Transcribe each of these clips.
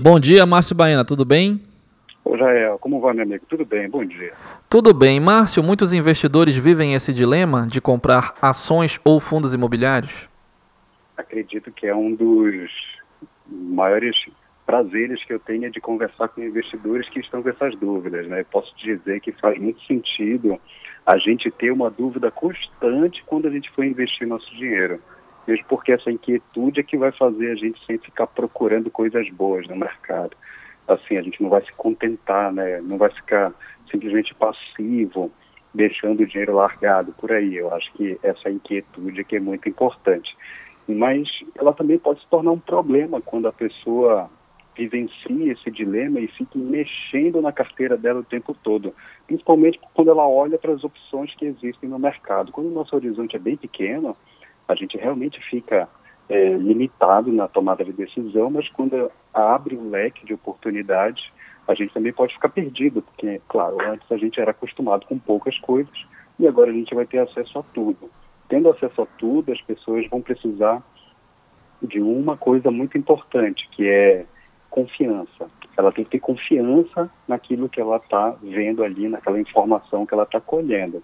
Bom dia, Márcio Baena, tudo bem? Ô Jael, como vai, meu amigo? Tudo bem, bom dia. Tudo bem. Márcio, muitos investidores vivem esse dilema de comprar ações ou fundos imobiliários? Acredito que é um dos maiores prazeres que eu tenho é de conversar com investidores que estão com essas dúvidas. Né? Posso dizer que faz muito sentido a gente ter uma dúvida constante quando a gente for investir nosso dinheiro. Mesmo porque essa inquietude é que vai fazer a gente sempre ficar procurando coisas boas no mercado. Assim, a gente não vai se contentar, né? não vai ficar simplesmente passivo, deixando o dinheiro largado por aí. Eu acho que essa inquietude é que é muito importante. Mas ela também pode se tornar um problema quando a pessoa vivencie esse dilema e fique mexendo na carteira dela o tempo todo, principalmente quando ela olha para as opções que existem no mercado. Quando o nosso horizonte é bem pequeno, a gente realmente fica é, limitado na tomada de decisão, mas quando abre um leque de oportunidades, a gente também pode ficar perdido, porque, claro, antes a gente era acostumado com poucas coisas e agora a gente vai ter acesso a tudo. Tendo acesso a tudo, as pessoas vão precisar de uma coisa muito importante, que é confiança. Ela tem que ter confiança naquilo que ela está vendo ali, naquela informação que ela está colhendo.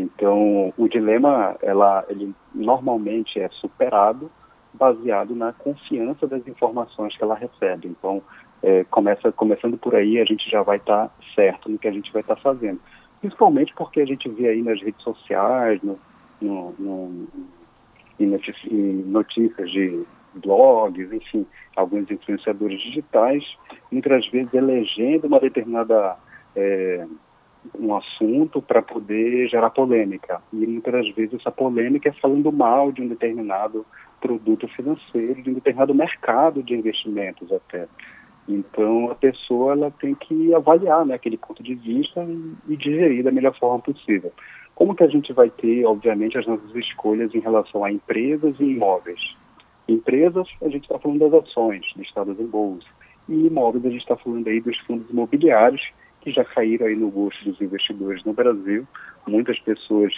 Então, o dilema, ela, ele normalmente é superado baseado na confiança das informações que ela recebe. Então, é, começa, começando por aí, a gente já vai estar tá certo no que a gente vai estar tá fazendo. Principalmente porque a gente vê aí nas redes sociais, no, no, no, em notícias de blogs, enfim, alguns influenciadores digitais, muitas vezes elegendo uma determinada é, um assunto para poder gerar polêmica. E muitas vezes essa polêmica é falando mal de um determinado produto financeiro, de um determinado mercado de investimentos até. Então a pessoa ela tem que avaliar né, aquele ponto de vista e, e digerir da melhor forma possível. Como que a gente vai ter, obviamente, as nossas escolhas em relação a empresas e imóveis? Empresas, a gente está falando das ações listadas em bolsa. E imóveis, a gente está falando aí dos fundos imobiliários, que já caíram aí no gosto dos investidores no Brasil. Muitas pessoas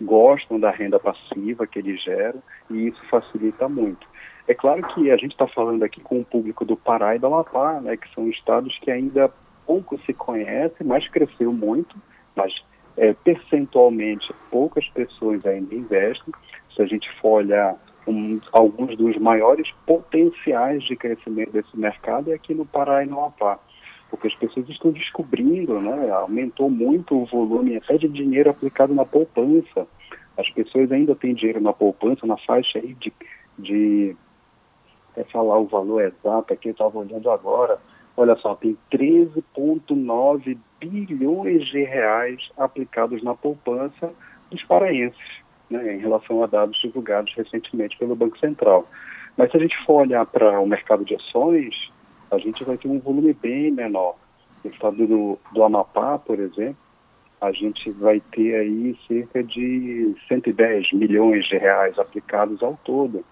gostam da renda passiva que ele gera e isso facilita muito. É claro que a gente está falando aqui com o público do Pará e do Amapá, né, que são estados que ainda pouco se conhecem, mas cresceu muito, mas é, percentualmente poucas pessoas ainda investem. Se a gente for olhar um, alguns dos maiores potenciais de crescimento desse mercado é aqui no Pará e no Amapá, porque as pessoas estão descobrindo, né, aumentou muito o volume até de dinheiro aplicado na poupança. As pessoas ainda têm dinheiro na poupança, na faixa aí de, de é falar o valor exato aqui, eu estava olhando agora, olha só, tem 13,9 bilhões de reais aplicados na poupança dos paraenses né, em relação a dados divulgados recentemente pelo Banco Central. Mas se a gente for olhar para o mercado de ações, a gente vai ter um volume bem menor. No estado do, do Amapá, por exemplo, a gente vai ter aí cerca de 110 milhões de reais aplicados ao todo.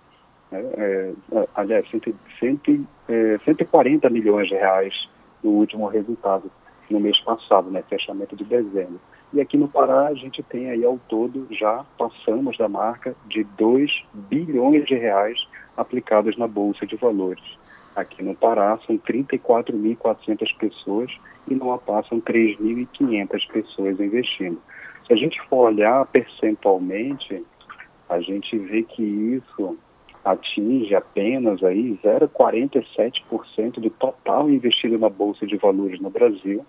Né? É, aliás, 100, 100, é, 140 milhões de reais no último resultado, no mês passado, né, fechamento de dezembro. E aqui no Pará a gente tem aí ao todo, já passamos da marca de 2 bilhões de reais aplicados na Bolsa de Valores. Aqui no Pará são 34.400 pessoas e no Amapá são 3.500 pessoas investindo. Se a gente for olhar percentualmente, a gente vê que isso atinge apenas aí 0,47% do total investido na Bolsa de Valores no Brasil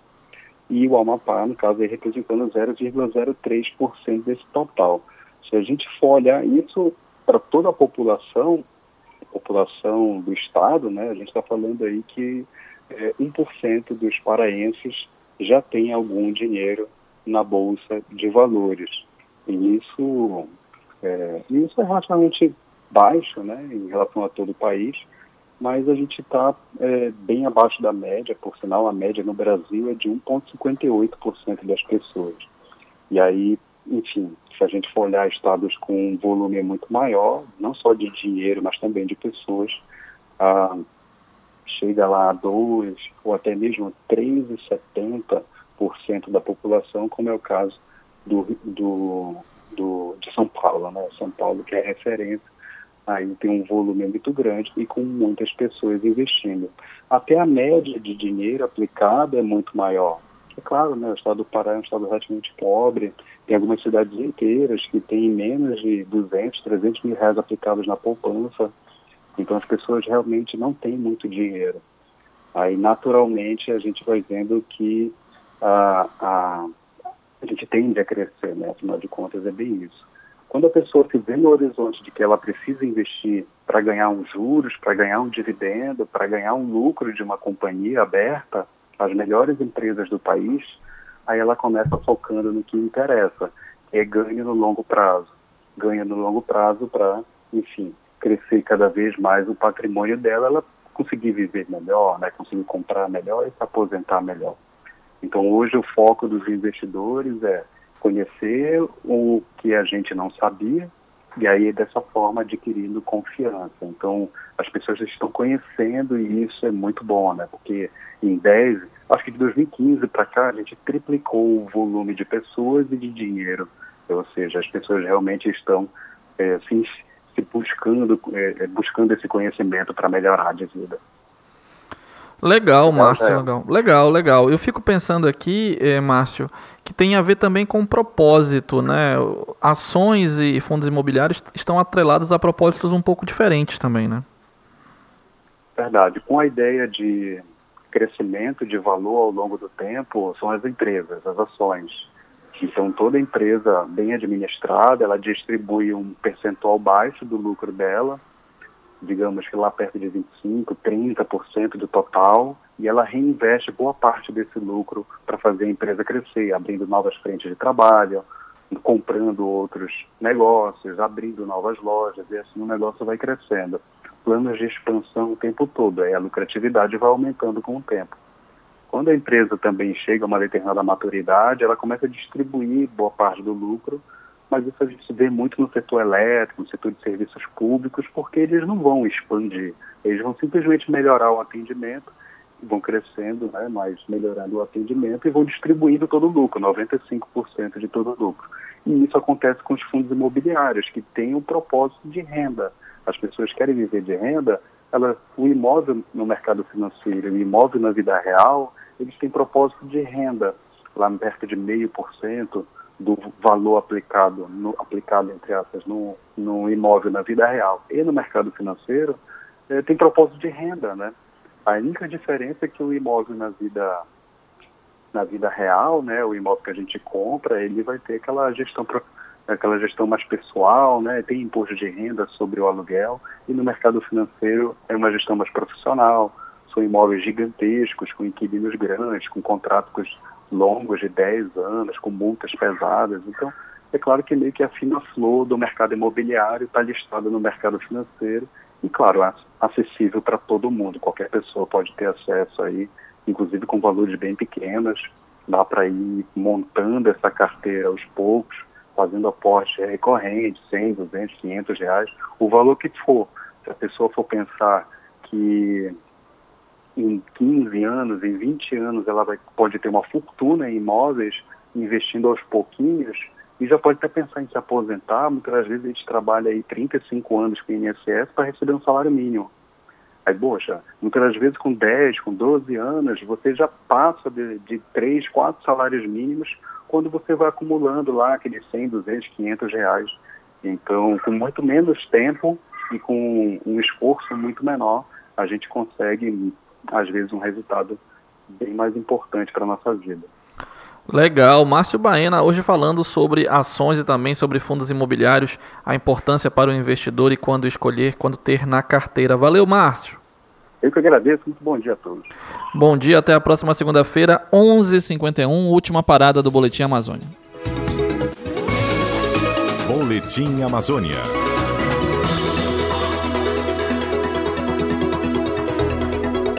e o Amapá, no caso, aí, representando 0,03% desse total. Se a gente for olhar isso para toda a população, população do Estado, né, a gente está falando aí que é, 1% dos paraenses já tem algum dinheiro na Bolsa de Valores. E isso é, isso é relativamente baixo né, em relação a todo o país, mas a gente está é, bem abaixo da média, por sinal, a média no Brasil é de 1,58% das pessoas. E aí, enfim, se a gente for olhar estados com um volume muito maior, não só de dinheiro, mas também de pessoas, ah, chega lá a 2 ou até mesmo 3,70% da população, como é o caso do, do, do, de São Paulo, né? São Paulo que é referência aí tem um volume muito grande e com muitas pessoas investindo. Até a média de dinheiro aplicado é muito maior. É claro, né, o estado do Pará é um estado relativamente pobre, tem algumas cidades inteiras que têm menos de 200, 300 mil reais aplicados na poupança, então as pessoas realmente não têm muito dinheiro. Aí, naturalmente, a gente vai vendo que a, a, a gente tende a crescer, né? afinal de contas é bem isso. Quando a pessoa se vê no horizonte de que ela precisa investir para ganhar uns juros, para ganhar um dividendo, para ganhar um lucro de uma companhia aberta, as melhores empresas do país, aí ela começa focando no que interessa, que é ganho no longo prazo. Ganho no longo prazo para, enfim, crescer cada vez mais o patrimônio dela, ela conseguir viver melhor, né, conseguir comprar melhor e se aposentar melhor. Então hoje o foco dos investidores é conhecer o que a gente não sabia e aí dessa forma adquirindo confiança. Então as pessoas estão conhecendo e isso é muito bom, né? Porque em 10, acho que de 2015 para cá a gente triplicou o volume de pessoas e de dinheiro. Ou seja, as pessoas realmente estão é, se se buscando, é, buscando esse conhecimento para melhorar de vida. Legal, Márcio, é. legal. Legal, legal. Eu fico pensando aqui, eh, Márcio, que tem a ver também com propósito, né? Ações e fundos imobiliários estão atrelados a propósitos um pouco diferentes também, né? Verdade. Com a ideia de crescimento de valor ao longo do tempo, são as empresas, as ações. Então, toda empresa bem administrada, ela distribui um percentual baixo do lucro dela, digamos que lá perto de 25%, 30% do total, e ela reinveste boa parte desse lucro para fazer a empresa crescer, abrindo novas frentes de trabalho, comprando outros negócios, abrindo novas lojas, e assim o negócio vai crescendo. Planos de expansão o tempo todo, aí a lucratividade vai aumentando com o tempo. Quando a empresa também chega a uma determinada maturidade, ela começa a distribuir boa parte do lucro, mas isso a gente vê muito no setor elétrico, no setor de serviços públicos, porque eles não vão expandir, eles vão simplesmente melhorar o atendimento, vão crescendo, né, mas melhorando o atendimento e vão distribuindo todo o lucro, 95% de todo o lucro. E isso acontece com os fundos imobiliários, que têm um propósito de renda. As pessoas querem viver de renda, ela, o imóvel no mercado financeiro, o imóvel na vida real, eles têm propósito de renda, lá perto de meio por cento do valor aplicado, no, aplicado entre aspas, no, no imóvel na vida real e no mercado financeiro, é, tem propósito de renda, né? A única diferença é que o imóvel na vida na vida real, né, o imóvel que a gente compra, ele vai ter aquela gestão aquela gestão mais pessoal, né, tem imposto de renda sobre o aluguel e no mercado financeiro é uma gestão mais profissional, são imóveis gigantescos, com inquilinos grandes, com contratos longos de 10 anos, com multas pesadas. Então, é claro que meio que a fina flor do mercado imobiliário está listada no mercado financeiro e, claro, é acessível para todo mundo. Qualquer pessoa pode ter acesso aí, inclusive com valores bem pequenos. Dá para ir montando essa carteira aos poucos, fazendo aporte recorrente, 100, 200, 500 reais, o valor que for. Se a pessoa for pensar que em 15 anos, em 20 anos, ela vai, pode ter uma fortuna em imóveis, investindo aos pouquinhos, e já pode até pensar em se aposentar. Muitas vezes a gente trabalha aí 35 anos com INSS para receber um salário mínimo. Aí, poxa, muitas vezes com 10, com 12 anos, você já passa de, de 3, 4 salários mínimos quando você vai acumulando lá aqueles 100, 200, 500 reais. Então, com muito menos tempo e com um esforço muito menor, a gente consegue às vezes, um resultado bem mais importante para a nossa vida. Legal, Márcio Baena, hoje falando sobre ações e também sobre fundos imobiliários, a importância para o investidor e quando escolher, quando ter na carteira. Valeu, Márcio. Eu que agradeço, muito bom dia a todos. Bom dia, até a próxima segunda-feira, 11h51, última parada do Boletim Amazônia. Boletim Amazônia.